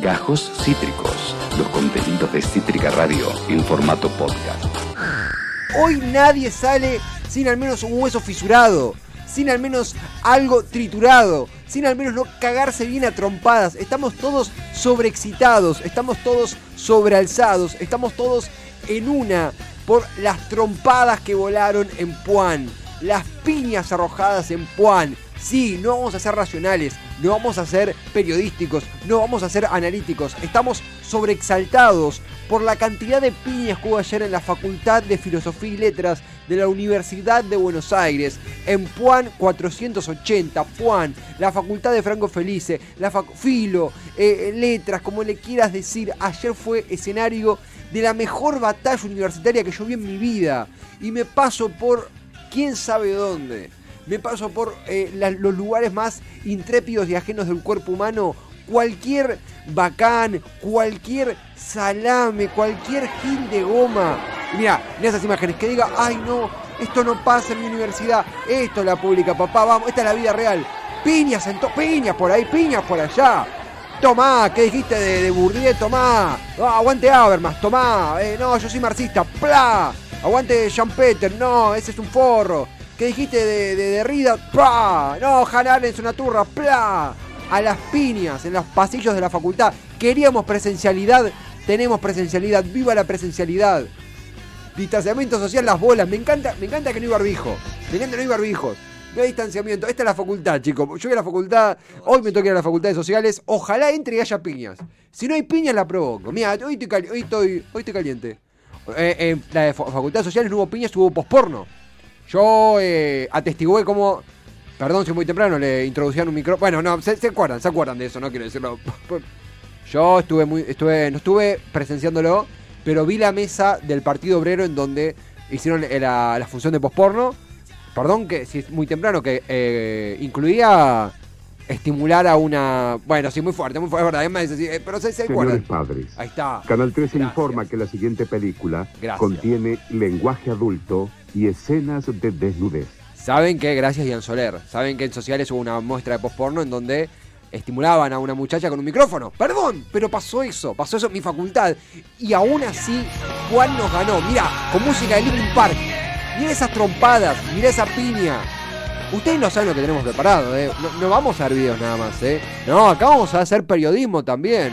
Gajos Cítricos, los contenidos de Cítrica Radio en formato podcast. Hoy nadie sale sin al menos un hueso fisurado, sin al menos algo triturado, sin al menos no cagarse bien a trompadas. Estamos todos sobreexcitados, estamos todos sobrealzados, estamos todos en una por las trompadas que volaron en Puan, las piñas arrojadas en Puan. Sí, no vamos a ser racionales, no vamos a ser periodísticos, no vamos a ser analíticos. Estamos sobreexaltados por la cantidad de piñas que hubo ayer en la Facultad de Filosofía y Letras de la Universidad de Buenos Aires, en Puan 480, Puan, la Facultad de Franco Felice, la Filo, eh, Letras, como le quieras decir, ayer fue escenario de la mejor batalla universitaria que yo vi en mi vida. Y me paso por quién sabe dónde me paso por eh, los lugares más intrépidos y ajenos del cuerpo humano, cualquier bacán, cualquier salame, cualquier gil de goma. mira, en esas imágenes que diga, ay no, esto no pasa en mi universidad, esto es la pública, papá, vamos, esta es la vida real. Piñas, en piñas por ahí, piñas por allá. Tomá, ¿qué dijiste de, de Bourdieu? Tomá. Ah, aguante Habermas, tomá. Eh, no, yo soy marxista. ¡Pla! Aguante Jean Peter. No, ese es un forro. ¿Qué dijiste de, de Derrida? ¡Pah! No, Hannah es una turra. ¡Pla! A las piñas, en los pasillos de la facultad. Queríamos presencialidad, tenemos presencialidad. ¡Viva la presencialidad! Distanciamiento social, las bolas. Me encanta, me encanta que no hay barbijo. Me encanta que no hay barbijos. No hay distanciamiento. Esta es la facultad, chicos. Yo voy a la facultad. Hoy me toca ir a la facultad de sociales. Ojalá entre y haya piñas. Si no hay piñas, la provoco. Mira, hoy estoy, hoy hoy estoy caliente. Eh, en la facultad de sociales no hubo piñas, hubo posporno. Yo eh, atestigué como. Perdón si muy temprano le introducían un micro. Bueno, no, se, acuerdan, se acuerdan de eso, no quiero decirlo. Yo estuve muy. estuve. no estuve presenciándolo, pero vi la mesa del Partido Obrero en donde hicieron la, función de posporno. Perdón que si es muy temprano, que eh, incluía estimular a una. Bueno, sí, muy fuerte, muy fuerte, es verdad, eh, pero se, se Señores padres. Ahí está. Canal 13 informa que la siguiente película contiene lenguaje adulto y escenas de desnudez. Saben que, gracias Ian Soler, saben que en sociales hubo una muestra de postporno en donde estimulaban a una muchacha con un micrófono. Perdón, pero pasó eso, pasó eso en mi facultad. Y aún así, Juan nos ganó. Mira, con música de Living Park. Mira esas trompadas, mira esa piña. Ustedes no saben lo que tenemos preparado, ¿eh? No, vamos a ver videos nada más, ¿eh? No, acá vamos a hacer periodismo también.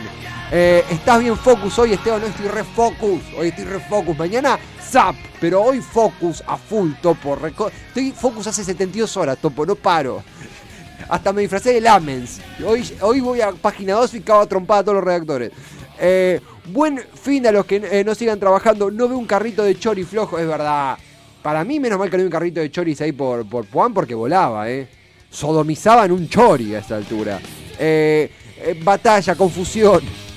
Eh, estás bien focus hoy, Esteban, no estoy re focus. Hoy estoy re focus. Mañana zap. Pero hoy focus a full, topo. Estoy focus hace 72 horas, topo, no paro. Hasta me disfracé de Lamens. Hoy, hoy voy a página 2 y cago a trompada a todos los redactores. Eh, buen fin a los que eh, no sigan trabajando. No veo un carrito de chori flojo, es verdad. Para mí, menos mal que no hay un carrito de choris ahí por, por Puan porque volaba, ¿eh? Sodomizaban un chori a esta altura. Eh, batalla, confusión.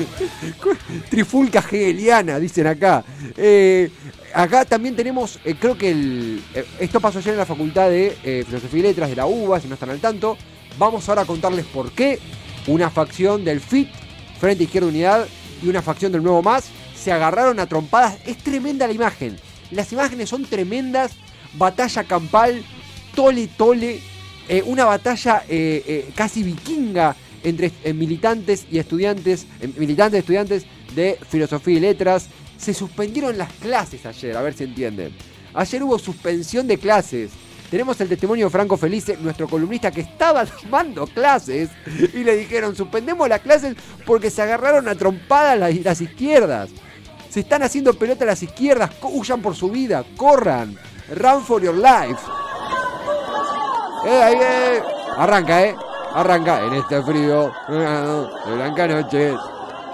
Trifulca hegeliana, dicen acá. Eh, acá también tenemos, eh, creo que el, eh, esto pasó ayer en la Facultad de Filosofía y Letras de la UBA, si no están al tanto. Vamos ahora a contarles por qué una facción del FIT, Frente Izquierda Unidad, y una facción del Nuevo Más se agarraron a trompadas. Es tremenda la imagen. Las imágenes son tremendas. Batalla campal, tole tole. una batalla casi vikinga entre eh, militantes y estudiantes, eh, militantes y estudiantes de filosofía y letras. Se suspendieron las clases ayer, a ver si entienden. Ayer hubo suspensión de clases. Tenemos el testimonio de Franco Felice, nuestro columnista que estaba tomando clases y le dijeron suspendemos las clases porque se agarraron a trompadas las, izquierdas. Se están haciendo pelota las izquierdas, huyan por su vida, corran. Run for your life. Eh. Arranca, eh. Arranca en este frío de blanca noche.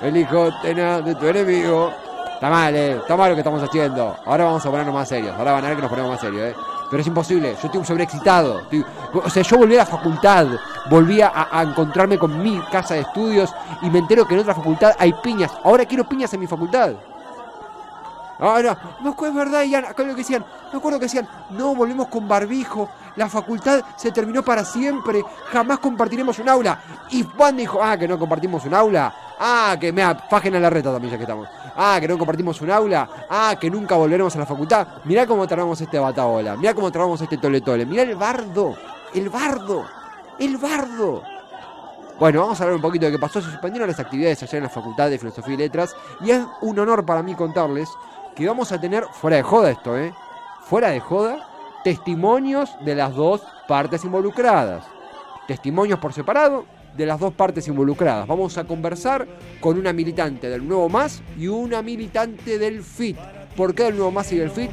El hijo tenaz de tu enemigo. Está mal, eh. Está mal lo que estamos haciendo. Ahora vamos a ponernos más serios. Ahora van a ver que nos ponemos más serios, eh. Pero es imposible. Yo estoy sobreexcitado. O sea, yo volví a la facultad. Volví a, encontrarme con mi casa de estudios. Y me entero que en otra facultad hay piñas. Ahora quiero piñas en mi facultad. Ahora, no, es verdad, Ian, acá lo que decían, me acuerdo que decían, no, volvemos con barbijo, la facultad se terminó para siempre, jamás compartiremos un aula. Y Juan dijo, ah, que no compartimos un aula, ah, que me fajen a la reta también ya que estamos, ah, que no compartimos un aula, ah, que nunca volveremos a la facultad. Mirá cómo trabamos este bataola, mirá cómo trabamos este tole tole, mirá el bardo, el bardo, el bardo. Bueno, vamos a hablar un poquito de qué pasó. Se suspendieron las actividades allá en la Facultad de Filosofía y Letras. Y es un honor para mí contarles que vamos a tener, fuera de joda esto, ¿eh? Fuera de joda, testimonios de las dos partes involucradas. Testimonios por separado de las dos partes involucradas. Vamos a conversar con una militante del Nuevo Más y una militante del FIT. ¿Por qué del Nuevo Más y del FIT?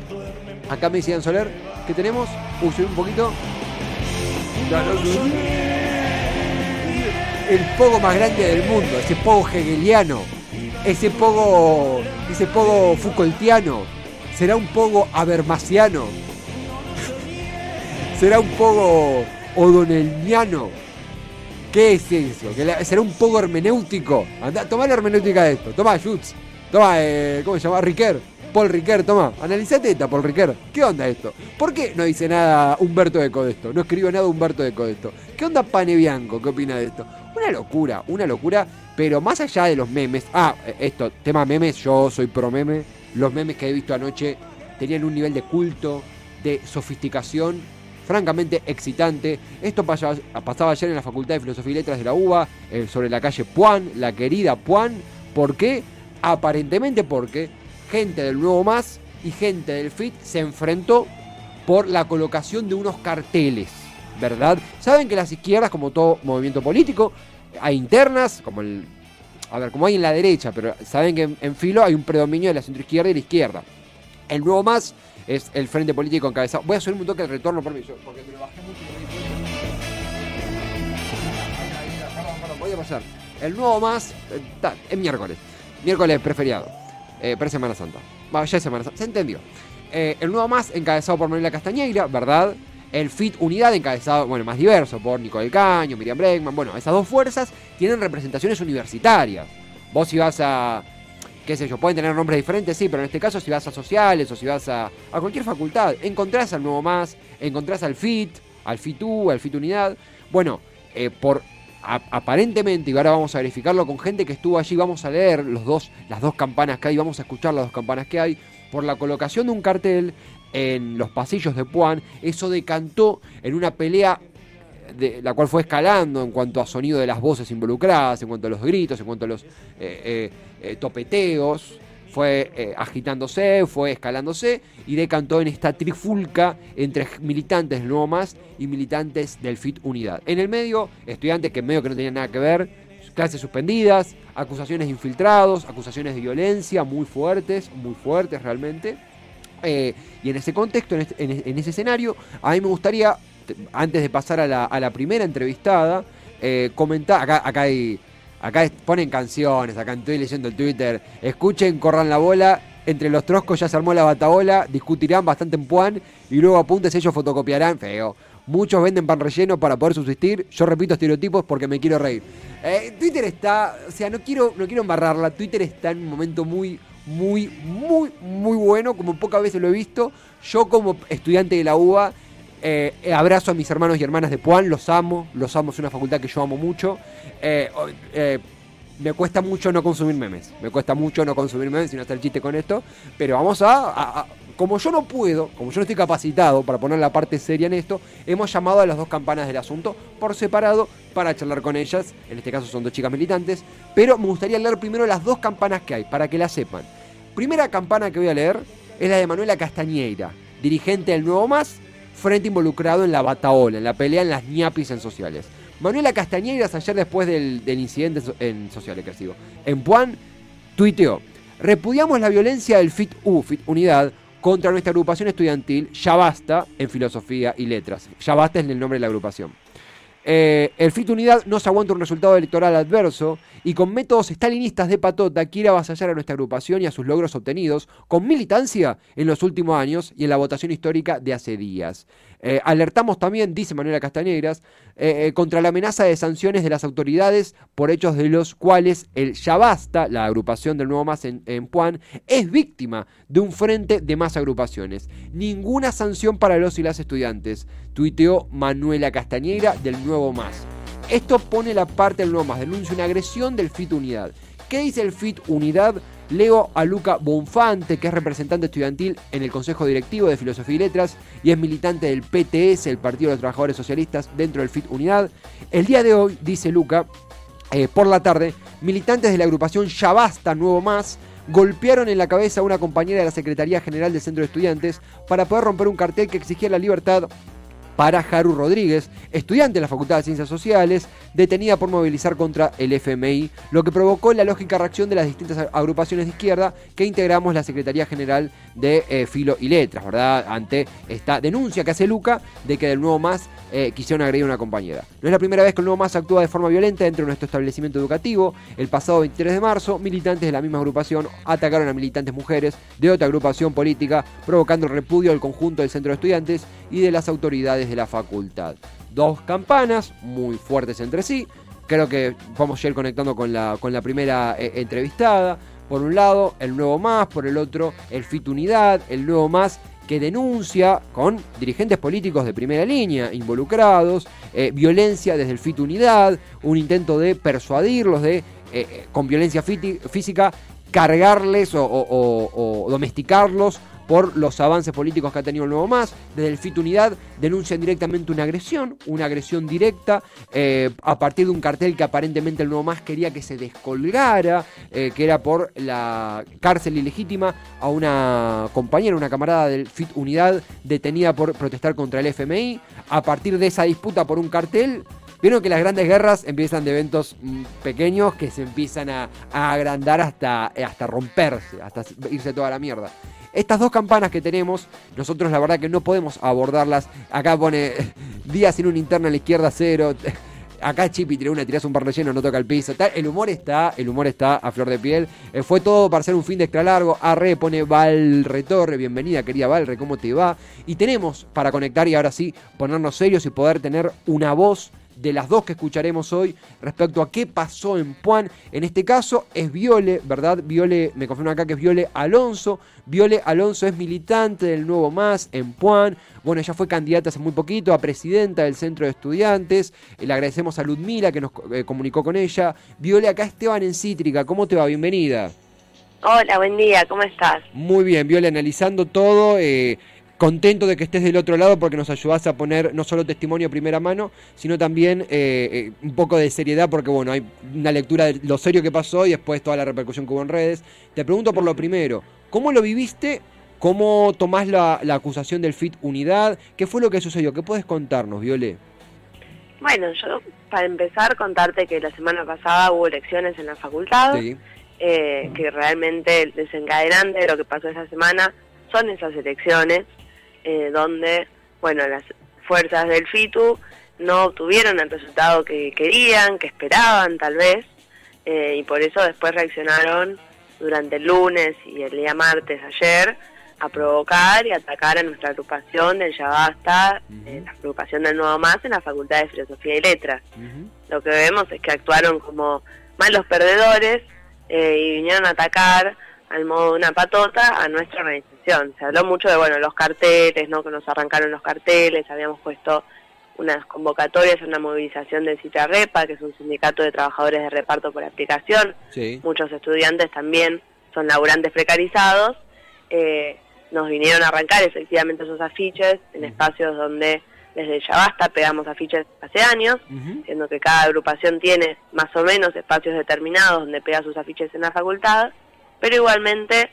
Acá me decían Soler que tenemos. Uy, un poquito. El pogo más grande del mundo, ese pogo hegeliano, ese pogo, ese pogo Foucaultiano, será un pogo abermasiano, será un pogo odonelniano ¿Qué es eso? ¿Será un poco hermenéutico? Anda, toma la hermenéutica de esto. Toma, Jutz. Toma, eh, ¿cómo se llama? Riquer. Paul Riquer, toma. Analizate esta, Paul Riquer. ¿Qué onda esto? ¿Por qué no dice nada Humberto Eco de esto? No escribe nada Humberto Eco de esto. ¿Qué onda Pane Bianco? ¿Qué opina de esto? Una locura, una locura. Pero más allá de los memes. Ah, esto, tema memes. Yo soy pro meme. Los memes que he visto anoche tenían un nivel de culto, de sofisticación francamente excitante. Esto pasaba ayer en la Facultad de Filosofía y Letras de la UBA, eh, sobre la calle Puan, la querida Puan. ¿Por qué? Aparentemente porque gente del Nuevo Más y gente del FIT se enfrentó por la colocación de unos carteles, ¿verdad? Saben que las izquierdas, como todo movimiento político, hay internas, como el... A ver, como hay en la derecha, pero saben que en, filo hay un predominio de la centroizquierda y la izquierda. El Nuevo Más es el frente político encabezado. Voy a subir un toque de retorno por mí, porque me lo bajé mucho. Voy a pasar. El nuevo más, eh, es miércoles. Miércoles preferiado. Eh, para Semana Santa. ya es Semana Santa. Se entendió. Eh, el nuevo más encabezado por Manuela Castañeira, ¿verdad? El FIT Unidad encabezado, bueno, más diverso, por Nico del Caño, Miriam Bregman. Bueno, esas dos fuerzas tienen representaciones universitarias. Vos si vas a, qué sé yo, pueden tener nombres diferentes, sí, pero en este caso si vas a sociales o si vas a, cualquier facultad, encontrás al Nuevo Más, encontrás al FIT, al FITU, al FIT Unidad. Bueno, eh, por aparentemente, y ahora vamos a verificarlo con gente que estuvo allí, vamos a leer los dos, las dos campanas que hay, vamos a escuchar las dos campanas que hay, por la colocación de un cartel en los pasillos de Puan, eso decantó en una pelea de, la cual fue escalando en cuanto a sonido de las voces involucradas, en cuanto a los gritos, en cuanto a los eh, eh, eh, topeteos, fue agitándose, fue escalándose y decantó en esta trifulca entre militantes del Más y militantes del FIT Unidad. En el medio, estudiantes que en medio que no tenían nada que ver, clases suspendidas, acusaciones de infiltrados, acusaciones de violencia muy fuertes, muy fuertes realmente. Y en ese contexto, en, este, en ese escenario, a mí me gustaría antes de pasar a la, primera entrevistada, eh, comentar, acá, acá hay, acá ponen canciones, acá estoy leyendo el Twitter, escuchen, corran la bola, entre los troscos ya se armó la batabola, discutirán bastante en Puan y luego apuntes ellos fotocopiarán, feo. Muchos venden pan relleno para poder subsistir. Yo repito estereotipos porque me quiero reír. Eh, Twitter está, o sea, no quiero, no quiero embarrarla. Twitter está en un momento muy, muy, muy, muy bueno, como pocas veces lo he visto. Yo como estudiante de la UBA eh, abrazo a mis hermanos y hermanas de Puan, los amo, los amo, es una facultad que yo amo mucho. Eh, eh, me cuesta mucho no consumir memes, me cuesta mucho no consumir memes, sin hacer chiste con esto, pero vamos a, Como yo no puedo, como yo no estoy capacitado para poner la parte seria en esto, hemos llamado a las dos campanas del asunto por separado para charlar con ellas, en este caso son dos chicas militantes, pero me gustaría leer primero las dos campanas que hay, para que las sepan. Primera campana que voy a leer es la de Manuela Castañeira, dirigente del Nuevo Más, frente involucrado en la bataola, en la pelea en las ñapis en sociales. Manuela Castañeiras ayer después del, incidente en sociales que sido en Puan, tuiteó, repudiamos la violencia del FIT-U, FIT Unidad, contra nuestra agrupación estudiantil, ya basta, en filosofía y letras. Ya basta es el nombre de la agrupación. Eh, el FIT Unidad no se aguanta un resultado electoral adverso y con métodos estalinistas de patota quiere avasallar a nuestra agrupación y a sus logros obtenidos con militancia en los últimos años y en la votación histórica de hace días. Eh, alertamos también, dice Manuela Castañeras, eh, eh, contra la amenaza de sanciones de las autoridades por hechos de los cuales el Yabasta, la agrupación del Nuevo Más en, en Puan, es víctima de un frente de más agrupaciones. Ninguna sanción para los y las estudiantes, tuiteó Manuela Castañeira del Nuevo Más. Esto pone la parte del Nuevo Más, denuncia una agresión del FIT Unidad. ¿Qué dice el FIT Unidad? Leo a Luca Bonfante, que es representante estudiantil en el Consejo Directivo de Filosofía y Letras y es militante del PTS, el Partido de los Trabajadores Socialistas, dentro del FIT Unidad. El día de hoy, dice Luca, eh, por la tarde, militantes de la agrupación Ya Basta Nuevo Más golpearon en la cabeza a una compañera de la Secretaría General del Centro de Estudiantes para poder romper un cartel que exigía la libertad para Haru Rodríguez, estudiante de la Facultad de Ciencias Sociales, detenida por movilizar contra el FMI, lo que provocó la lógica reacción de las distintas agrupaciones de izquierda que integramos la Secretaría General de eh, Filo y Letras, ¿verdad? Ante esta denuncia que hace Luca de que del nuevo más eh, quisieron agredir a una compañera. No es la primera vez que el nuevo más actúa de forma violenta dentro de nuestro establecimiento educativo. El pasado 23 de marzo, militantes de la misma agrupación atacaron a militantes mujeres de otra agrupación política, provocando repudio del conjunto del centro de estudiantes y de las autoridades de la facultad. Dos campanas muy fuertes entre sí. Creo que vamos a ir conectando con la, con la primera eh, entrevistada. Por un lado, el nuevo más, por el otro, el FIT Unidad, el nuevo más que denuncia con dirigentes políticos de primera línea involucrados, eh, violencia desde el FIT Unidad, un intento de persuadirlos de, eh, con violencia física, cargarles o domesticarlos por los avances políticos que ha tenido el Nuevo Más. Desde el FIT Unidad denuncian directamente una agresión, una agresión directa, eh, a partir de un cartel que aparentemente el Nuevo Más quería que se descolgara, eh, que era por la cárcel ilegítima a una compañera, una camarada del FIT Unidad detenida por protestar contra el FMI. A partir de esa disputa por un cartel, Vieron que las grandes guerras empiezan de eventos mm, pequeños que se empiezan a, a, agrandar hasta, hasta romperse, hasta irse toda la mierda. Estas dos campanas que tenemos, nosotros la verdad que no podemos abordarlas. Acá pone días sin un interno a la izquierda cero. Acá Chipi tiró una, tirás un par lleno, no toca el piso. El humor está, el humor está a flor de piel. Eh, fue todo para ser un fin de extra largo. Arre pone Val Retorre, bienvenida querida Valre, ¿cómo te va? Y tenemos para conectar y ahora sí ponernos serios y poder tener una voz de las dos que escucharemos hoy respecto a qué pasó en Puan. En este caso es Viole, ¿verdad? Viole, me confirma acá que es Viole Alonso. Viole Alonso es militante del Nuevo Más en Puan. Bueno, ella fue candidata hace muy poquito a presidenta del Centro de Estudiantes. Le agradecemos a Ludmila que nos eh, comunicó con ella. Viole, acá Esteban en Cítrica. ¿Cómo te va? Bienvenida. Hola, buen día, ¿cómo estás? Muy bien, Viole, analizando todo. Eh, contento de que estés del otro lado porque nos ayudás a poner no solo testimonio a primera mano, sino también eh, eh, un poco de seriedad porque bueno, hay una lectura de lo serio que pasó y después toda la repercusión que hubo en redes. Te pregunto por lo primero, ¿cómo lo viviste? ¿Cómo tomás la, acusación del FIT Unidad? ¿Qué fue lo que sucedió? ¿Qué puedes contarnos, Viole? Bueno, yo para empezar contarte que la semana pasada hubo elecciones en la facultad, eh, que realmente el desencadenante de lo que pasó esa semana son esas elecciones, eh, donde, bueno, las fuerzas del FITU no obtuvieron el resultado que querían, que esperaban tal vez, eh, y por eso después reaccionaron durante el lunes y el día martes ayer a provocar y atacar a nuestra agrupación del Yabasta, eh, la agrupación del Nuevo Más en la Facultad de Filosofía y Letras. Lo que vemos es que actuaron como malos perdedores y vinieron a atacar al modo de una patota a nuestra organización. Se habló mucho de bueno los carteles, ¿no? que nos arrancaron los carteles, habíamos puesto unas convocatorias una movilización del Repa, que es un sindicato de trabajadores de reparto por aplicación. Muchos estudiantes también son laburantes precarizados. Eh, nos vinieron a arrancar efectivamente esos afiches en espacios donde desde ya basta pegamos afiches hace años, siendo que cada agrupación tiene más o menos espacios determinados donde pega sus afiches en la facultad pero igualmente,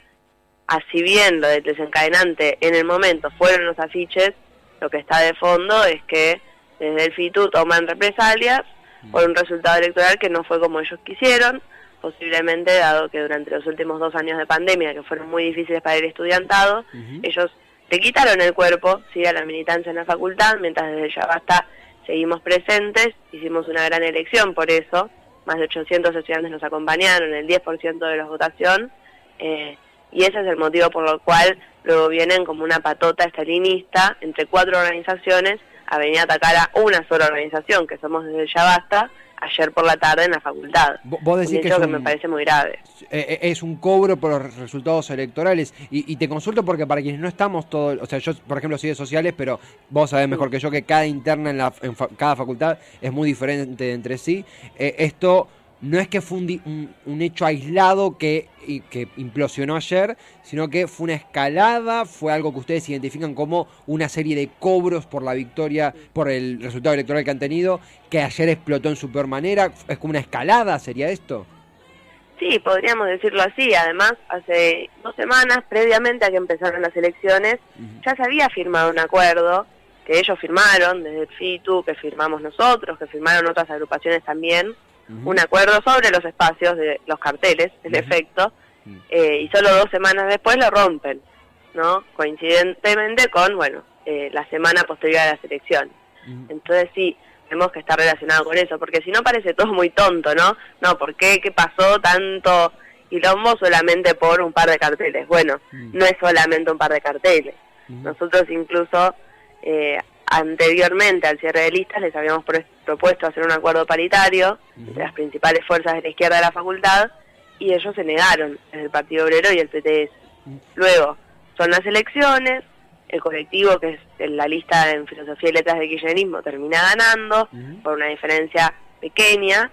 así bien lo del desencadenante en el momento fueron los afiches, lo que está de fondo es que desde el FITU toman represalias por un resultado electoral que no fue como ellos quisieron, posiblemente dado que durante los últimos dos años de pandemia, que fueron muy difíciles para el estudiantado, ellos le quitaron el cuerpo ¿sí? a la militancia en la facultad, mientras desde ya basta seguimos presentes, hicimos una gran elección por eso, más de 800 estudiantes nos acompañaron, el 10% de la votación, eh, y ese es el motivo por el cual luego vienen como una patota estalinista entre cuatro organizaciones a venir a atacar a una sola organización, que somos desde Ya Basta, ayer por la tarde en la facultad. Vos decís que, que me parece muy grave. Eh, eh, es un cobro por los resultados electorales. Y, te consulto porque para quienes no estamos todos, o sea, yo por ejemplo soy de sociales, pero vos sabés mejor que yo que cada interna en, la, cada facultad es muy diferente entre sí. esto no es que fue un, hecho aislado que, que, implosionó ayer, sino que fue una escalada, fue algo que ustedes identifican como una serie de cobros por la victoria, por el resultado electoral que han tenido, que ayer explotó en su peor manera. ¿Es como una escalada, sería esto? Sí, podríamos decirlo así. Además, hace dos semanas, previamente a que empezaron las elecciones, ya se había firmado un acuerdo que ellos firmaron, desde el FITU, que firmamos nosotros, que firmaron otras agrupaciones también, un acuerdo sobre los espacios de los carteles, en efecto, eh, y solo dos semanas después lo rompen, ¿no? Coincidentemente con, bueno, eh, la semana posterior a las elecciones. Entonces sí, tenemos que estar relacionado con eso, porque si no parece todo muy tonto, ¿no? No, ¿por qué? ¿Qué pasó tanto quilombo solamente por un par de carteles? Bueno, no es solamente un par de carteles. Nosotros incluso eh, anteriormente al cierre de listas les habíamos propuesto hacer un acuerdo paritario entre las principales fuerzas de la izquierda de la facultad y ellos se negaron, el Partido Obrero y el PTS. Luego, son las elecciones, el colectivo que es la lista en Filosofía y Letras de Kirchnerismo termina ganando por una diferencia pequeña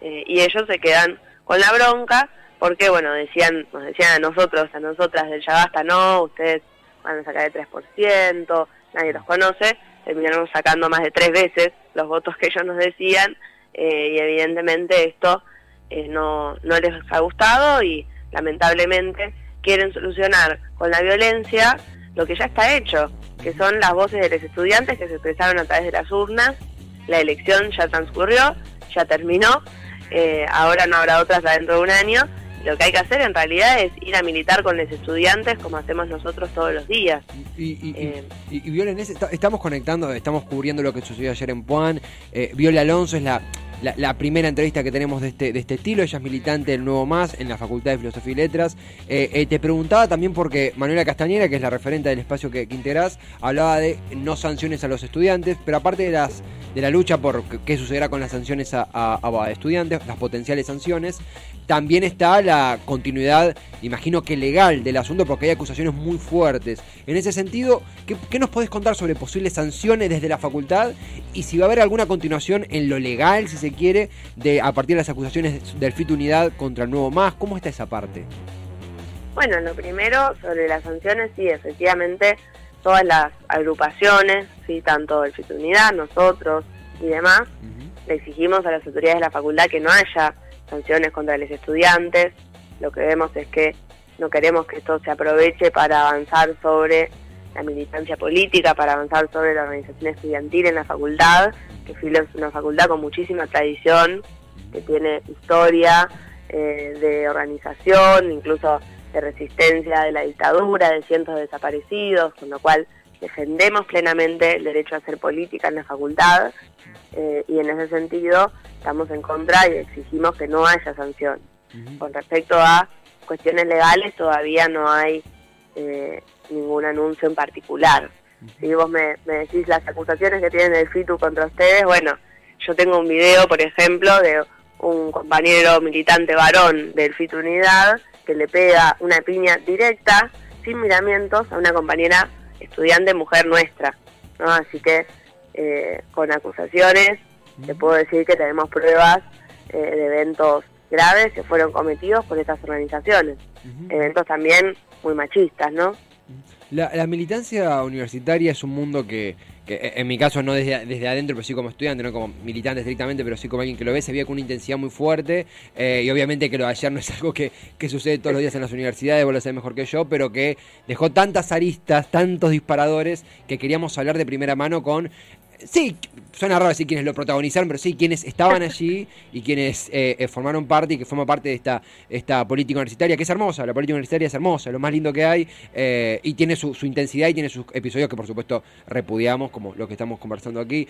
eh, y ellos se quedan con la bronca porque, bueno, decían nos decían a nosotros, a nosotras del ya basta, no, ustedes van a sacar el 3%, nadie los conoce, terminaron sacando más de tres veces los votos que ellos nos decían eh, y evidentemente esto eh, no, no les ha gustado y lamentablemente quieren solucionar con la violencia lo que ya está hecho, que son las voces de los estudiantes que se expresaron a través de las urnas, la elección ya transcurrió, ya terminó, eh, ahora no habrá otras dentro de un año lo que hay que hacer en realidad es ir a militar con los estudiantes como hacemos nosotros todos los días. Y, y, eh, Viola, estamos conectando, estamos cubriendo lo que sucedió ayer en Puan. Eh, Viola Alonso es la, la, primera entrevista que tenemos de este, de este estilo. Ella es militante del Nuevo Más en la Facultad de Filosofía y Letras. Eh, te preguntaba también porque Manuela Castañera, que es la referente del espacio que, que integrás, hablaba de no sanciones a los estudiantes, pero aparte de las de la lucha por qué sucederá con las sanciones a, a, estudiantes, las potenciales sanciones, también está la continuidad, imagino que legal del asunto, porque hay acusaciones muy fuertes. En ese sentido, ¿qué, nos podés contar sobre posibles sanciones desde la facultad y si va a haber alguna continuación en lo legal, si se quiere, de a partir de las acusaciones del FIT Unidad contra el nuevo MAS? ¿Cómo está esa parte? Bueno, lo primero sobre las sanciones, sí, efectivamente todas las agrupaciones, sí, tanto el Unidad, nosotros y demás, le exigimos a las autoridades de la facultad que no haya sanciones contra los estudiantes. Lo que vemos es que no queremos que esto se aproveche para avanzar sobre la militancia política, para avanzar sobre la organización estudiantil en la facultad, que Filo es una facultad con muchísima tradición, que tiene historia eh, de organización, incluso de resistencia de la dictadura, de cientos de desaparecidos, con lo cual defendemos plenamente el derecho a hacer política en la facultad eh, y en ese sentido estamos en contra y exigimos que no haya sanción. Con respecto a cuestiones legales todavía no hay eh, ningún anuncio en particular. Si vos me, decís las acusaciones que tienen el FITU contra ustedes, bueno, yo tengo un video, por ejemplo, de un compañero militante varón del FITU Unidad que le pega una piña directa, sin miramientos, a una compañera estudiante mujer nuestra. ¿no? Así que eh, con acusaciones te puedo decir que tenemos pruebas eh, de eventos graves que fueron cometidos por estas organizaciones. Eventos también muy machistas, ¿no? La, militancia universitaria es un mundo que, en mi caso no desde, desde adentro, pero sí como estudiante, no como militante estrictamente, pero sí como alguien que lo ve, se veía con una intensidad muy fuerte. Eh, y obviamente que lo de ayer no es algo que, sucede todos los días en las universidades, vos lo sabés mejor que yo, pero que dejó tantas aristas, tantos disparadores, que queríamos hablar de primera mano con sí, suena raro decir quienes lo protagonizaron, pero sí, quienes estaban allí y quienes eh, eh, formaron parte y que forman parte de esta, esta política universitaria, que es hermosa, la política universitaria es hermosa, lo más lindo que hay, eh, y tiene su, intensidad y tiene sus episodios que por supuesto repudiamos, como lo que estamos conversando aquí.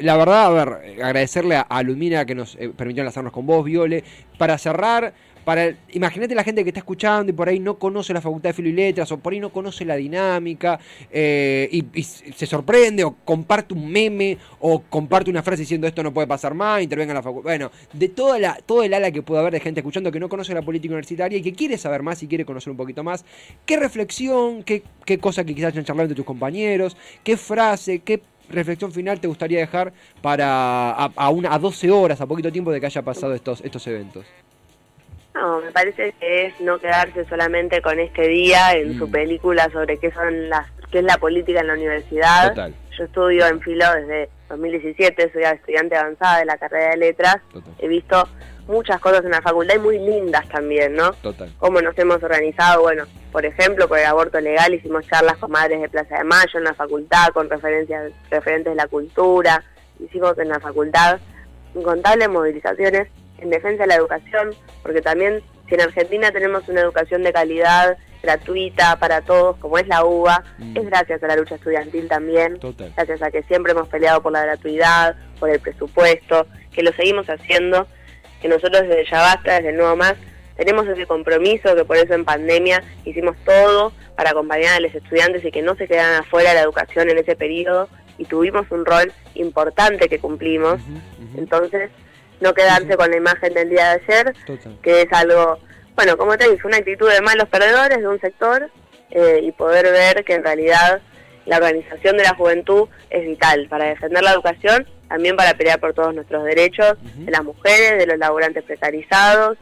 la verdad, a ver, agradecerle a, a Lumina que nos permitió enlazarnos con vos, Viole. Para cerrar, para imagínate la gente que está escuchando y por ahí no conoce la Facultad de Filo y Letras o por ahí no conoce la dinámica eh, y, se sorprende o comparte un meme o comparte una frase diciendo esto no puede pasar más, intervenga la facultad. Bueno, de toda la, todo el ala que puede haber de gente escuchando que no conoce la política universitaria y que quiere saber más y quiere conocer un poquito más, qué reflexión, qué, qué cosa que quizás hayan charlado entre tus compañeros, qué frase, qué reflexión final te gustaría dejar para a, una, a 12 horas, a poquito tiempo de que haya pasado estos, estos eventos? No, me parece que es no quedarse solamente con este día en su mm. película sobre qué son las qué es la política en la universidad. Yo estudio en filo desde 2017, soy estudiante avanzada de la carrera de letras. He visto muchas cosas en la facultad y muy lindas también, ¿no? Total. Cómo nos hemos organizado, bueno, por ejemplo, con el aborto legal hicimos charlas con madres de Plaza de Mayo en la facultad, con referencias referentes de la cultura, hicimos en la facultad incontables movilizaciones en defensa de la educación, porque también si en Argentina tenemos una educación de calidad, gratuita para todos, como es la UBA, mm. es gracias a la lucha estudiantil también, gracias a que siempre hemos peleado por la gratuidad, por el presupuesto, que lo seguimos haciendo, que nosotros desde Ya Basta, desde el Nuevo Más, tenemos ese compromiso, que por eso en pandemia hicimos todo para acompañar a los estudiantes y que no se quedaran afuera de la educación en ese periodo, y tuvimos un rol importante que cumplimos, entonces no quedarse con la imagen del día de ayer, que es algo, bueno, como te dije, una actitud de malos perdedores de un sector eh, y poder ver que en realidad la organización de la juventud es vital para defender la educación, también para pelear por todos nuestros derechos, de las mujeres, de los laburantes precarizados,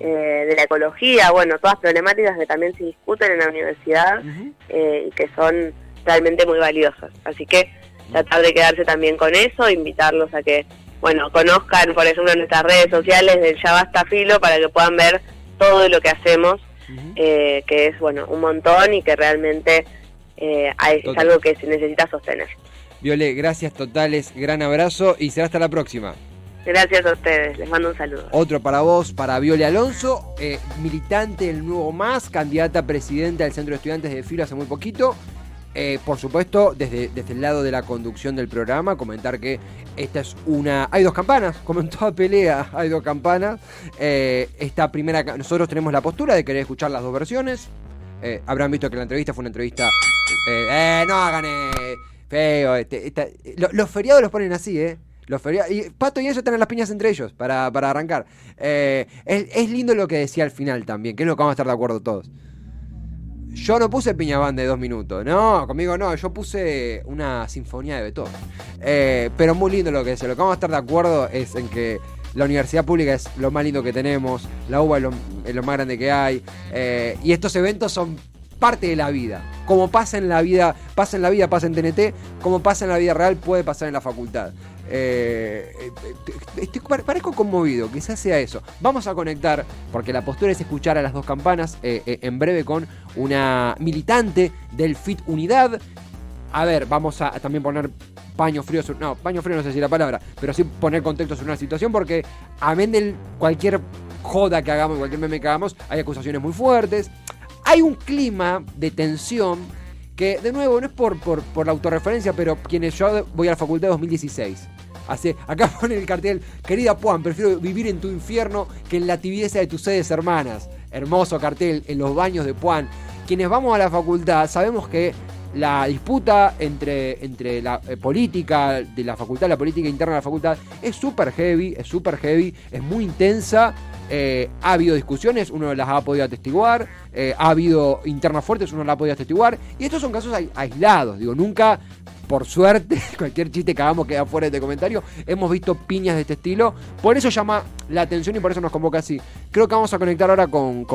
eh, de la ecología, bueno, todas problemáticas que también se discuten en la universidad eh, y que son realmente muy valiosas. Así que tratar de quedarse también con eso, invitarlos a que bueno, conozcan, por ejemplo, nuestras redes sociales del Ya Basta Filo para que puedan ver todo lo que hacemos, eh, que es, bueno, un montón y que realmente eh, es algo que se necesita sostener. Viole, gracias totales, gran abrazo y será hasta la próxima. Gracias a ustedes, les mando un saludo. Otro para vos, para Viole Alonso, eh, militante del Nuevo Más, candidata a presidenta del Centro de Estudiantes de Filo hace muy poquito. Eh, por supuesto, desde, desde el lado de la conducción del programa, comentar que esta es una. Hay dos campanas, como en toda pelea, hay dos campanas. Eh, esta primera. Nosotros tenemos la postura de querer escuchar las dos versiones. Eh, habrán visto que la entrevista fue una entrevista. No hagan feo. Este, los feriados los ponen así, ¿eh? Los feriados, y Pato y ellos están en las piñas entre ellos para, arrancar. Es, es lindo lo que decía al final también, que es lo que vamos a estar de acuerdo todos. Yo no puse Piñabán de dos minutos, no, conmigo no, yo puse una sinfonía de Beethoven. Eh, pero muy lindo lo que dice, lo que vamos a estar de acuerdo es en que la universidad pública es lo más lindo que tenemos, la UBA es lo, más grande que hay, eh, y estos eventos son parte de la vida. Como pasa en la vida, pasa en la vida, pasa en TNT, como pasa en la vida real, puede pasar en la facultad. Eh, estoy, parezco conmovido, quizás sea eso. Vamos a conectar, porque la postura es escuchar a las dos campanas eh, eh, en breve con una militante del FIT Unidad. A ver, vamos a también poner paño frío, no, paño frío no sé si la palabra, pero sí poner contexto sobre una situación porque a de cualquier joda que hagamos, cualquier meme que hagamos, hay acusaciones muy fuertes hay un clima de tensión que, de nuevo, no es por, por, la autorreferencia, pero quienes yo voy a la facultad de 2016. Así, acá pone el cartel, querida Juan, prefiero vivir en tu infierno que en la tibieza de tus sedes hermanas. Hermoso cartel en los baños de Puan. Quienes vamos a la facultad sabemos que la disputa entre, entre la eh, política de la facultad, la política interna de la facultad, es súper heavy, es súper heavy, es muy intensa. Eh, ha habido discusiones, uno las ha podido atestiguar, eh, ha habido internas fuertes, uno las ha podido atestiguar, y estos son casos aislados, digo, nunca, por suerte, cualquier chiste que hagamos queda fuera de este comentario, hemos visto piñas de este estilo, por eso llama la atención y por eso nos convoca así. Creo que vamos a conectar ahora con,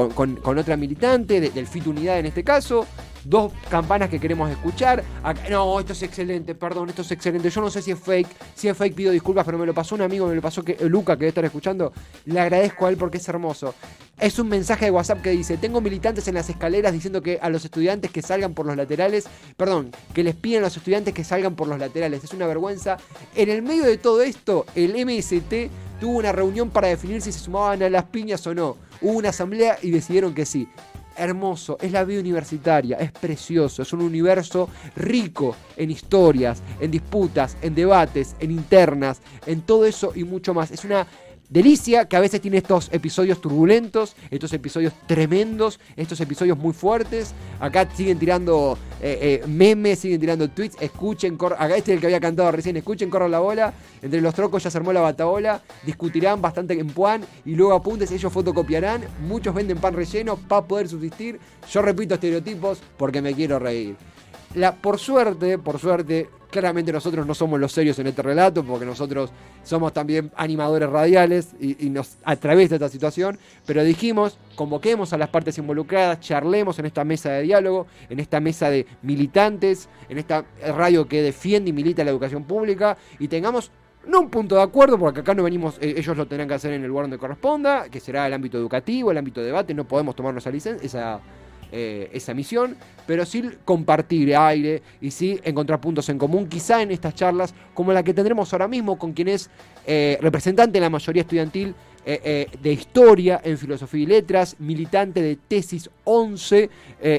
otra militante del FIT Unidad en este caso, dos campanas que queremos escuchar. no, esto es excelente, perdón, esto es excelente. Yo no sé si es fake, si es fake pido disculpas, pero me lo pasó un amigo, me lo pasó que, Luca, que debe estar escuchando. Le agradezco a él porque es hermoso. Es un mensaje de WhatsApp que dice, tengo militantes en las escaleras diciendo que a los estudiantes que salgan por los laterales, perdón, que les piden a los estudiantes que salgan por los laterales. Es una vergüenza. En el medio de todo esto, el MST tuvo una reunión para definir si se sumaban a las piñas o no. Hubo una asamblea y decidieron que sí hermoso, es la vida universitaria, es precioso, es un universo rico en historias, en disputas, en debates, en internas, en todo eso y mucho más. Es una Delicia, que a veces tiene estos episodios turbulentos, estos episodios tremendos, estos episodios muy fuertes. Acá siguen tirando eh, eh, memes, siguen tirando tweets. Escuchen, acá este es el que había cantado recién. Escuchen, corran la bola. Entre los trocos ya se armó la bataola. Discutirán bastante en Puan y luego apuntes, ellos fotocopiarán. Muchos venden pan relleno para poder subsistir. Yo repito estereotipos porque me quiero reír. La, por suerte, por suerte, Claramente nosotros no somos los serios en este relato, porque nosotros somos también animadores radiales y, nos a través de esta situación, pero dijimos, convoquemos a las partes involucradas, charlemos en esta mesa de diálogo, en esta mesa de militantes, en esta radio que defiende y milita la educación pública, y tengamos no un punto de acuerdo, porque acá no venimos, eh, ellos lo tendrán que hacer en el lugar donde corresponda, que será el ámbito educativo, el ámbito de debate, no podemos tomarnos esa esa, eh, esa misión, pero sí compartir aire y sí encontrar puntos en común, quizá en estas charlas como la que tendremos ahora mismo con quien es eh, representante de la mayoría estudiantil de historia en filosofía y letras, militante de tesis 11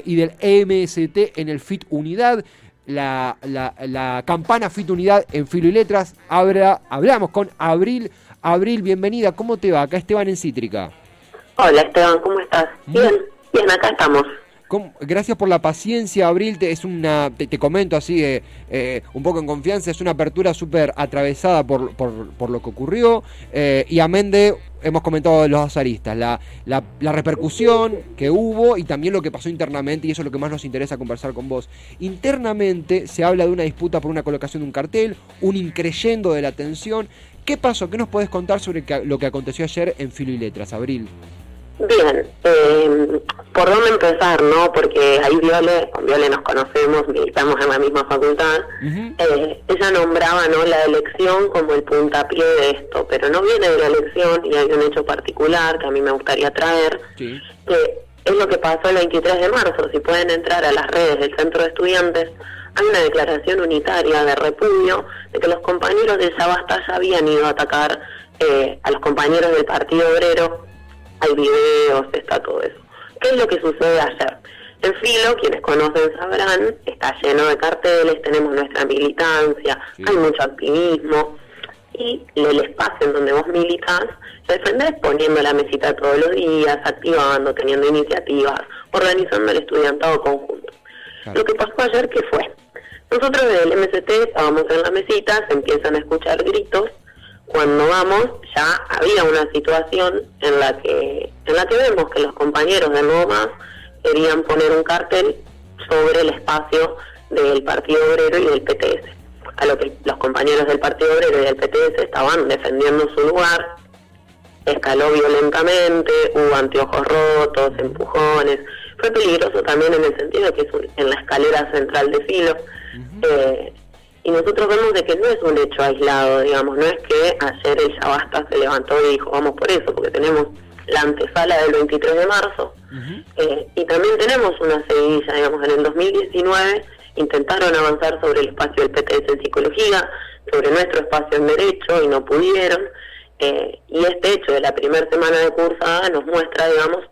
y del EMST en el FIT Unidad la, la, campana Fit Unidad en Filo y Letras. hablamos con Abril. Abril, bienvenida. ¿Cómo te va? Acá Esteban en Cítrica. Hola Esteban, ¿cómo estás? Bien, bien, acá estamos. Gracias por la paciencia, Abril. Te, es una, te, comento así, eh, eh, un poco en confianza, es una apertura súper atravesada por, por, lo que ocurrió. Eh, y amén de, hemos comentado los azaristas, la, la, la, repercusión que hubo y también lo que pasó internamente, y eso es lo que más nos interesa conversar con vos. Internamente se habla de una disputa por una colocación de un cartel, un increyendo de la tensión. ¿Qué pasó? ¿Qué nos puedes contar sobre lo que aconteció ayer en Filo y Letras, Abril? Bien, eh, ¿por dónde empezar, no? Porque ahí Viole, con Viole nos conocemos, militamos en la misma facultad. eh, ella nombraba, ¿no? La elección como el puntapié de esto, pero no viene de la elección y hay un hecho particular que a mí me gustaría traer, que es lo que pasó el 23 de marzo. Si pueden entrar a las redes del Centro de Estudiantes, hay una declaración unitaria de repudio de que los compañeros de Sabasta ya habían ido a atacar eh, a los compañeros del Partido Obrero hay videos, está todo eso. ¿Qué es lo que sucede ayer? En Filo, quienes conocen sabrán, está lleno de carteles, tenemos nuestra militancia, hay mucho activismo y el espacio en donde vos militas se defendés poniendo la mesita todos los días, activando, teniendo iniciativas, organizando el estudiantado conjunto. Lo que pasó ayer, ¿qué fue? Nosotros del MST estábamos en la mesita, se empiezan a escuchar gritos, cuando vamos ya había una situación en la que en la que vemos que los compañeros de Nuevo Más querían poner un cartel sobre el espacio del Partido Obrero y del PTS. A lo que los compañeros del Partido Obrero y del PTS estaban defendiendo su lugar, escaló violentamente, hubo anteojos rotos, empujones. Fue peligroso también en el sentido que es en la escalera central de filo. Y nosotros vemos de que no es un hecho aislado, digamos, no es que ayer el Yabasta se levantó y dijo, vamos por eso, porque tenemos la antesala del 23 de marzo, eh, y también tenemos una seguidilla, digamos, en el 2019 intentaron avanzar sobre el espacio del PTS en psicología, sobre nuestro espacio en derecho, y no pudieron, eh, y este hecho de la primera semana de cursada nos muestra, digamos,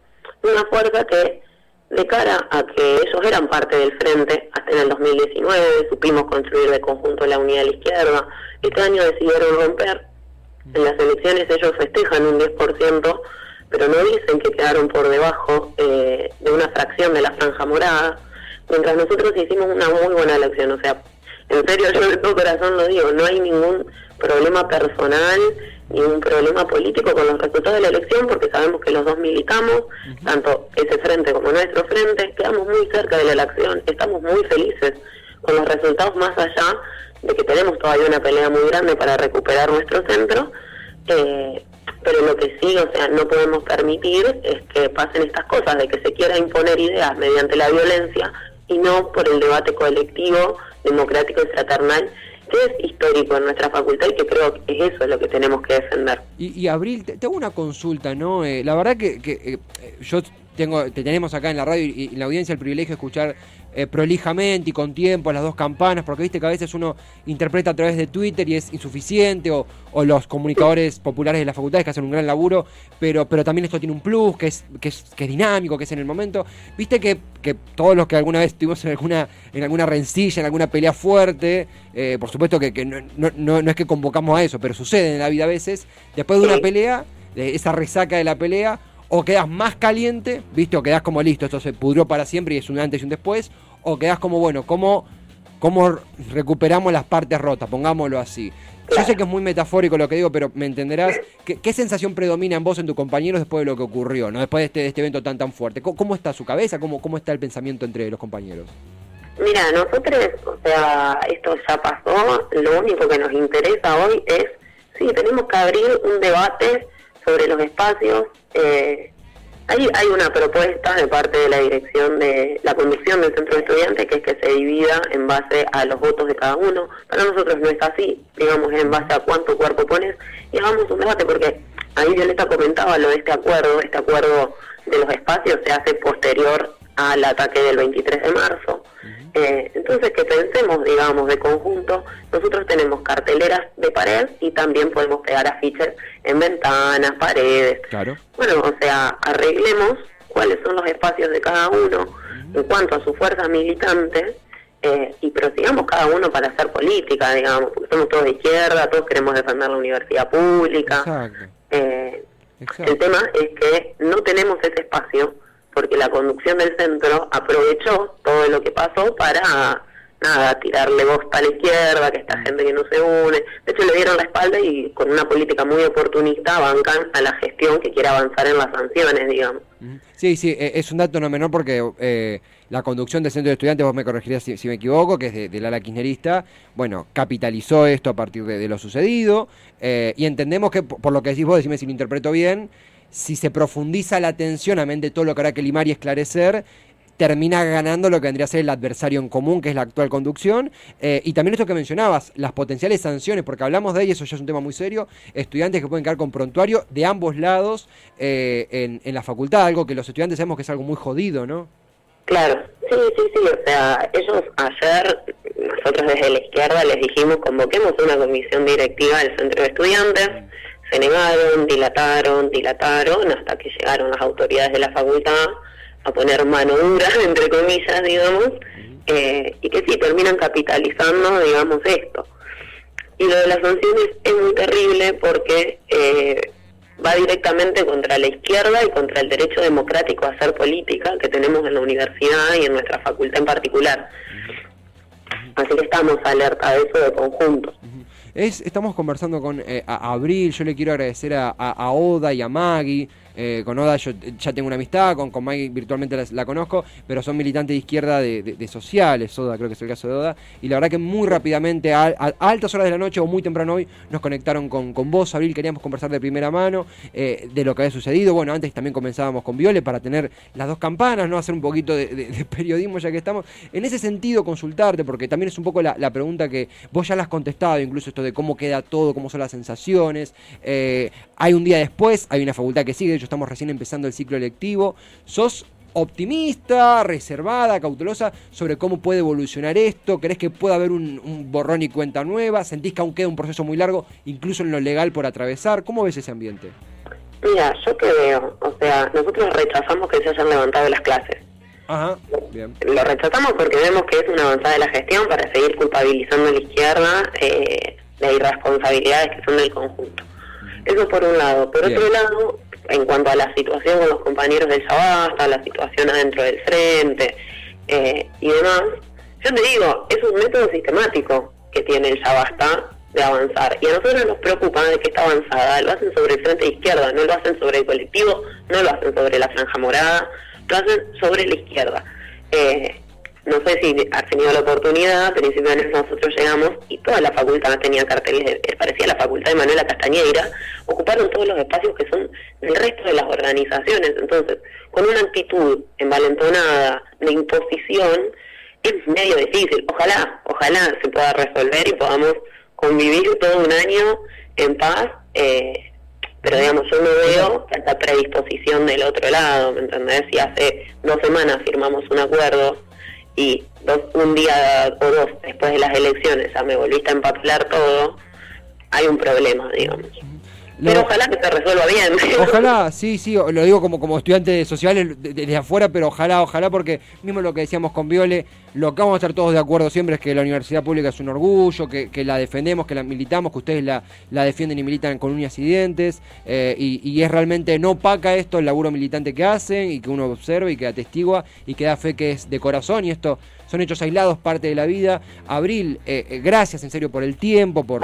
una fuerza que de cara a que ellos eran parte del frente hasta en el 2019, supimos construir de conjunto la unidad de la izquierda, este año decidieron romper, en las elecciones ellos festejan un 10%, pero no dicen que quedaron por debajo eh, de una fracción de la franja morada, mientras nosotros hicimos una muy buena elección, o sea, en serio yo de todo corazón lo digo, no hay ningún problema personal, ni un problema político con los resultados de la elección, porque sabemos que los dos militamos, tanto ese frente como nuestro frente, quedamos muy cerca de la elección, estamos muy felices con los resultados más allá de que tenemos todavía una pelea muy grande para recuperar nuestro centro, eh, pero lo que sí, o sea, no podemos permitir es que pasen estas cosas, de que se quiera imponer ideas mediante la violencia y no por el debate colectivo, democrático y fraternal que es histórico en nuestra facultad y que creo que es eso lo que tenemos que defender. Y, Abril, te, hago una consulta, ¿no? Eh, la verdad que, que eh, yo tengo, te tenemos acá en la radio y, en la audiencia el privilegio de escuchar eh, prolijamente y con tiempo las dos campanas, porque viste que a veces uno interpreta a través de Twitter y es insuficiente, o, los comunicadores populares de las facultades que hacen un gran laburo, pero, pero también esto tiene un plus, que es, que es, que es dinámico, que es en el momento. Viste que, que todos los que alguna vez estuvimos en alguna, en alguna rencilla, en alguna pelea fuerte, eh, por supuesto que, no, no, no es que convocamos a eso, pero sucede en la vida a veces, después de una pelea, de esa resaca de la pelea, o quedas más caliente, ¿viste? O quedas como listo, esto se pudrió para siempre y es un antes y un después, o quedas como, bueno, ¿cómo, cómo recuperamos las partes rotas? Pongámoslo así. Yo sé que es muy metafórico lo que digo, pero me entenderás. ¿Qué, sensación predomina en vos, en tus compañeros, después de lo que ocurrió, ¿no? después de este, este evento tan tan fuerte? ¿Cómo, está su cabeza? ¿Cómo, ¿Cómo está el pensamiento entre los compañeros? Mira, nosotros, o sea, esto ya pasó, lo único que nos interesa hoy es, sí, tenemos que abrir un debate sobre los espacios. Eh, hay, hay una propuesta de parte de la dirección de la conducción del centro de estudiantes que es que se divida en base a los votos de cada uno. Para nosotros no es así, digamos, en base a cuánto cuerpo pones y hagamos un debate porque ahí Violeta comentaba lo de este acuerdo, este acuerdo de los espacios se hace posterior al ataque del 23 de marzo. Eh, entonces, que pensemos, digamos, de conjunto, nosotros tenemos carteleras de pared y también podemos pegar afiches en ventanas, paredes. Claro. Bueno, o sea, arreglemos cuáles son los espacios de cada uno en cuanto a su fuerza militante eh, y prosigamos cada uno para hacer política, digamos, porque somos todos de izquierda, todos queremos defender la universidad pública. Eh, el tema es que no tenemos ese espacio porque la conducción del centro aprovechó todo lo que pasó para nada, tirarle voz a la izquierda, que esta mm. gente que no se une. De hecho, le dieron la espalda y con una política muy oportunista bancan a la gestión que quiere avanzar en las sanciones, digamos. Sí, sí, e, es un dato no menor porque eh, la conducción del centro de estudiantes, vos me corregirías si, me equivoco, que es del ala kirchnerista, bueno, capitalizó esto a partir de, lo sucedido eh, y entendemos que, por lo que decís vos, decime si lo interpreto bien, si se profundiza la atención, amén de todo lo que hará que limar y esclarecer, termina ganando lo que vendría a ser el adversario en común, que es la actual conducción. Eh, y también esto que mencionabas, las potenciales sanciones, porque hablamos de ello, eso ya es un tema muy serio, estudiantes que pueden quedar con prontuario de ambos lados eh, en, en, la facultad, algo que los estudiantes sabemos que es algo muy jodido, ¿no? Claro, sí, sí, sí, o sea, ellos ayer, nosotros desde la izquierda les dijimos, convoquemos una comisión directiva del centro de estudiantes, se negaron, dilataron, dilataron, hasta que llegaron las autoridades de la facultad a poner mano dura, entre comillas, digamos, eh, y que sí, terminan capitalizando, digamos, esto. Y lo de las sanciones es muy terrible porque eh, va directamente contra la izquierda y contra el derecho democrático a hacer política que tenemos en la universidad y en nuestra facultad en particular. Así que estamos alerta de eso de conjunto estamos conversando con eh, Abril, yo le quiero agradecer a, a, Oda y a Maggie, eh, con Oda yo ya tengo una amistad, con, con Maggie virtualmente la, conozco, pero son militantes de izquierda de, sociales, Oda creo que es el caso de Oda, y la verdad que muy rápidamente, a, altas horas de la noche o muy temprano hoy, nos conectaron con, con vos, Abril, queríamos conversar de primera mano eh, de lo que había sucedido, bueno, antes también comenzábamos con Viole para tener las dos campanas, no hacer un poquito de, periodismo ya que estamos, en ese sentido consultarte, porque también es un poco la, pregunta que vos ya la has contestado, incluso esto de cómo queda todo, cómo son las sensaciones, eh, hay un día después, hay una facultad que sigue, estamos recién empezando el ciclo electivo. ¿Sos optimista, reservada, cautelosa sobre cómo puede evolucionar esto? ¿Crees que puede haber un, borrón y cuenta nueva? ¿Sentís que aún queda un proceso muy largo, incluso en lo legal por atravesar? ¿Cómo ves ese ambiente? Mira, yo que veo, o sea, nosotros rechazamos que se hayan levantado las clases. Ajá, bien. Lo rechazamos porque vemos que es una avanzada de la gestión para seguir culpabilizando a la izquierda eh, de irresponsabilidades que son del conjunto. Eso por un lado. Por otro lado, en cuanto a la situación con los compañeros del Sabasta, la situación adentro del frente eh, y demás, yo te digo, es un método sistemático que tiene el Sabasta de avanzar. Y a nosotros nos preocupa de que esta avanzada lo hacen sobre el frente izquierda, no lo hacen sobre el colectivo, no lo hacen sobre la franja morada, lo hacen sobre la izquierda. Eh, no sé si has tenido la oportunidad, a principios de nosotros llegamos y toda la facultad tenía carteles, parecía la facultad de Manuela Castañeira, ocuparon todos los espacios que son del resto de las organizaciones. Entonces, con una actitud envalentonada de imposición, es medio difícil. Ojalá, ojalá se pueda resolver y podamos convivir todo un año en paz. Eh, pero digamos, yo no veo esta predisposición del otro lado, ¿me entendés? Si hace dos semanas firmamos un acuerdo y dos, un día o dos después de las elecciones me volviste a empapelar todo, hay un problema, digamos. Pero ojalá que se resuelva bien. Ojalá, sí, sí, lo digo como, como estudiante social desde afuera, pero ojalá, ojalá, porque mismo lo que decíamos con Viole, lo que vamos a estar todos de acuerdo siempre es que la universidad pública es un orgullo, que, la defendemos, que la militamos, que ustedes la, la defienden y militan con uñas y dientes, eh, y, es realmente no opaca esto el laburo militante que hacen y que uno observa y que atestigua y que da fe que es de corazón, y esto son hechos aislados, parte de la vida. Abril, eh, eh, gracias en serio por el tiempo, por,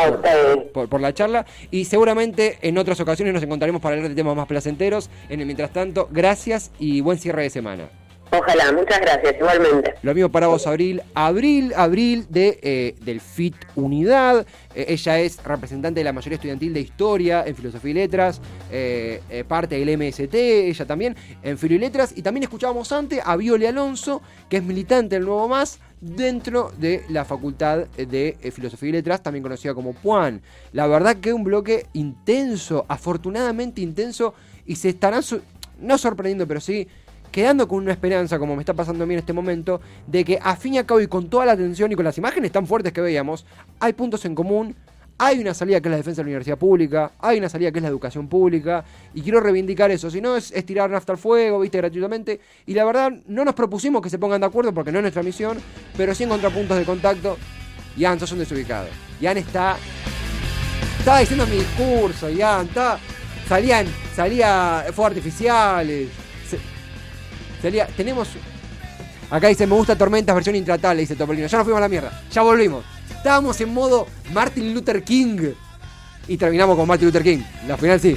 por, la charla, y seguramente en otras ocasiones nos encontraremos para hablar de temas más placenteros. En el mientras tanto, gracias y buen cierre de semana. Ojalá, muchas gracias, igualmente. Lo mismo para vos, Abril. Abril, Abril de, eh, del FIT Unidad. Eh, ella es representante de la mayoría estudiantil de Historia en Filosofía y Letras, eh, parte del MST, ella también, en Filosofía y Letras. Y también escuchábamos antes a Viole Alonso, que es militante del Nuevo Más, dentro de la Facultad de Filosofía y Letras, también conocida como PUAN. La verdad que un bloque intenso, afortunadamente intenso, y se estarán, no sorprendiendo, pero sí quedando con una esperanza, como me está pasando a mí en este momento, de que a fin y a cabo y con toda la atención y con las imágenes tan fuertes que veíamos, hay puntos en común, hay una salida que es la defensa de la universidad pública, hay una salida que es la educación pública, y quiero reivindicar eso. Si no, es, tirar nafta al fuego, viste, gratuitamente. Y la verdad, no nos propusimos que se pongan de acuerdo porque no es nuestra misión, pero sí encontrar puntos de contacto. Ian, sos un desubicado. Ian está. Estaba diciendo mi discurso, Ian, está. Salían, salía fuegos artificiales, tenemos. Acá dice, me gusta Tormentas, versión intratable, dice Topolino. Ya nos fuimos a la mierda. Ya volvimos. Estábamos en modo Martin Luther King. Y terminamos con Martin Luther King. La final sí.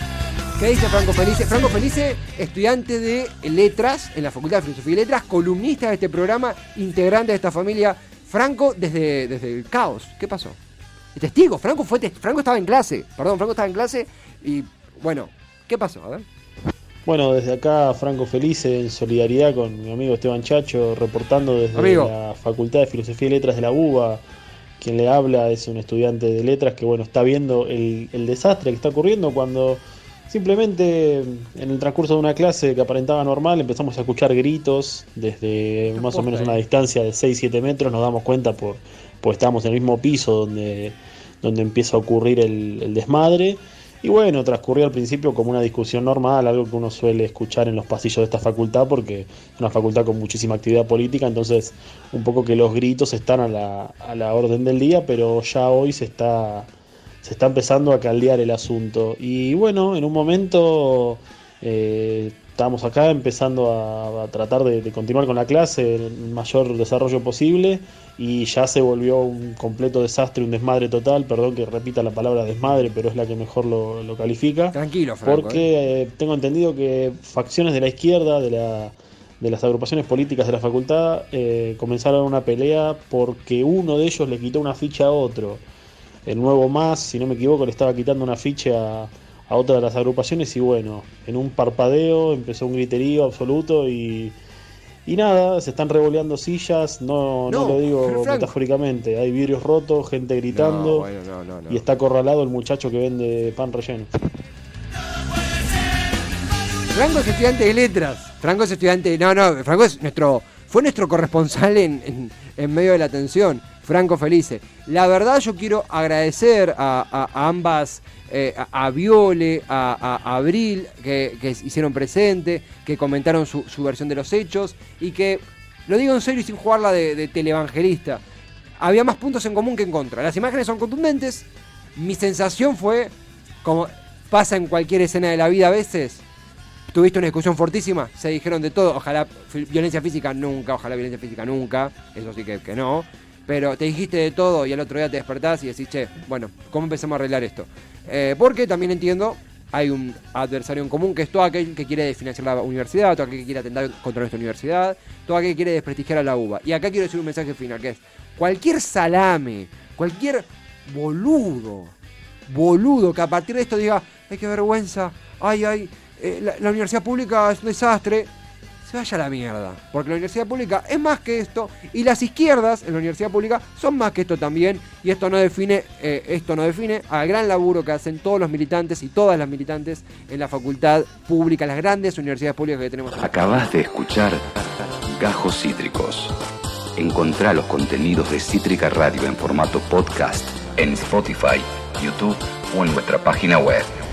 ¿Qué dice Franco Felice? Franco Felice, estudiante de letras en la Facultad de Filosofía y Letras, columnista de este programa, integrante de esta familia. Franco, desde, desde el caos. ¿Qué pasó? testigo, Franco fue Franco estaba en clase. Perdón, Franco estaba en clase y bueno, ¿qué pasó? A ver. Bueno, desde acá Franco Felice, en solidaridad con mi amigo Esteban Chacho, reportando desde la Facultad de Filosofía y Letras de la UBA. Quien le habla es un estudiante de letras que bueno está viendo el, desastre que está ocurriendo cuando simplemente en el transcurso de una clase que aparentaba normal empezamos a escuchar gritos desde más o menos una distancia de 6-7 metros, nos damos cuenta por, pues estábamos en el mismo piso donde, donde empieza a ocurrir el desmadre y bueno, transcurrió al principio como una discusión normal, algo que uno suele escuchar en los pasillos de esta facultad, porque es una facultad con muchísima actividad política, entonces un poco que los gritos están a la, a la orden del día, pero ya hoy se está, se está empezando a caldear el asunto. Y bueno, en un momento eh, estamos acá empezando a, tratar de, continuar con la clase el mayor desarrollo posible y ya se volvió un completo desastre, un desmadre total, perdón que repita la palabra desmadre, pero es la que mejor lo, califica. Tranquilo, Franco, Porque. Eh, tengo entendido que facciones de la izquierda, de, la, de las agrupaciones políticas de la facultad, eh, comenzaron una pelea porque uno de ellos le quitó una ficha a otro. El nuevo más, si no me equivoco, le estaba quitando una ficha a a otra de las agrupaciones y bueno, en un parpadeo empezó un griterío absoluto y, y nada, se están revoleando sillas, no, no, lo digo metafóricamente, hay vidrios rotos, gente gritando y está acorralado el muchacho que vende pan relleno. Franco es estudiante de letras, Franco es estudiante, no, no, Franco es nuestro, fue nuestro corresponsal en, en, medio de la tensión. Franco Felice. La verdad yo quiero agradecer a ambas eh, a, Viole, a, Abril, que, hicieron presente, que comentaron su, versión de los hechos y que, lo digo en serio y sin jugarla de, de televangelista, había más puntos en común que en contra. Las imágenes son contundentes. Mi sensación fue, como pasa en cualquier escena de la vida a veces, tuviste una discusión fortísima, se dijeron de todo, ojalá violencia física nunca, ojalá violencia física nunca, eso sí que no. Pero te dijiste de todo y al otro día te despertás y decís, che, bueno, ¿cómo empezamos a arreglar esto? Eh, porque también entiendo, hay un adversario en común que es todo aquel que quiere desfinanciar la universidad, todo aquel que quiere atentar contra nuestra universidad, todo aquel que quiere desprestigiar a la UBA. Y acá quiero decir un mensaje final, que es, cualquier salame, cualquier boludo, boludo que a partir de esto diga, ay, qué vergüenza, ay, ay, eh, la universidad pública es un desastre, se vaya a la mierda. Porque la universidad pública es más que esto y las izquierdas en la universidad pública son más que esto también. Y esto no define, eh, esto no define al gran laburo que hacen todos los militantes y todas las militantes en la facultad pública, las grandes universidades públicas que tenemos. Acabas de escuchar Gajos Cítricos. Encontrá los contenidos de Cítrica Radio en formato podcast en Spotify, YouTube o en nuestra página web.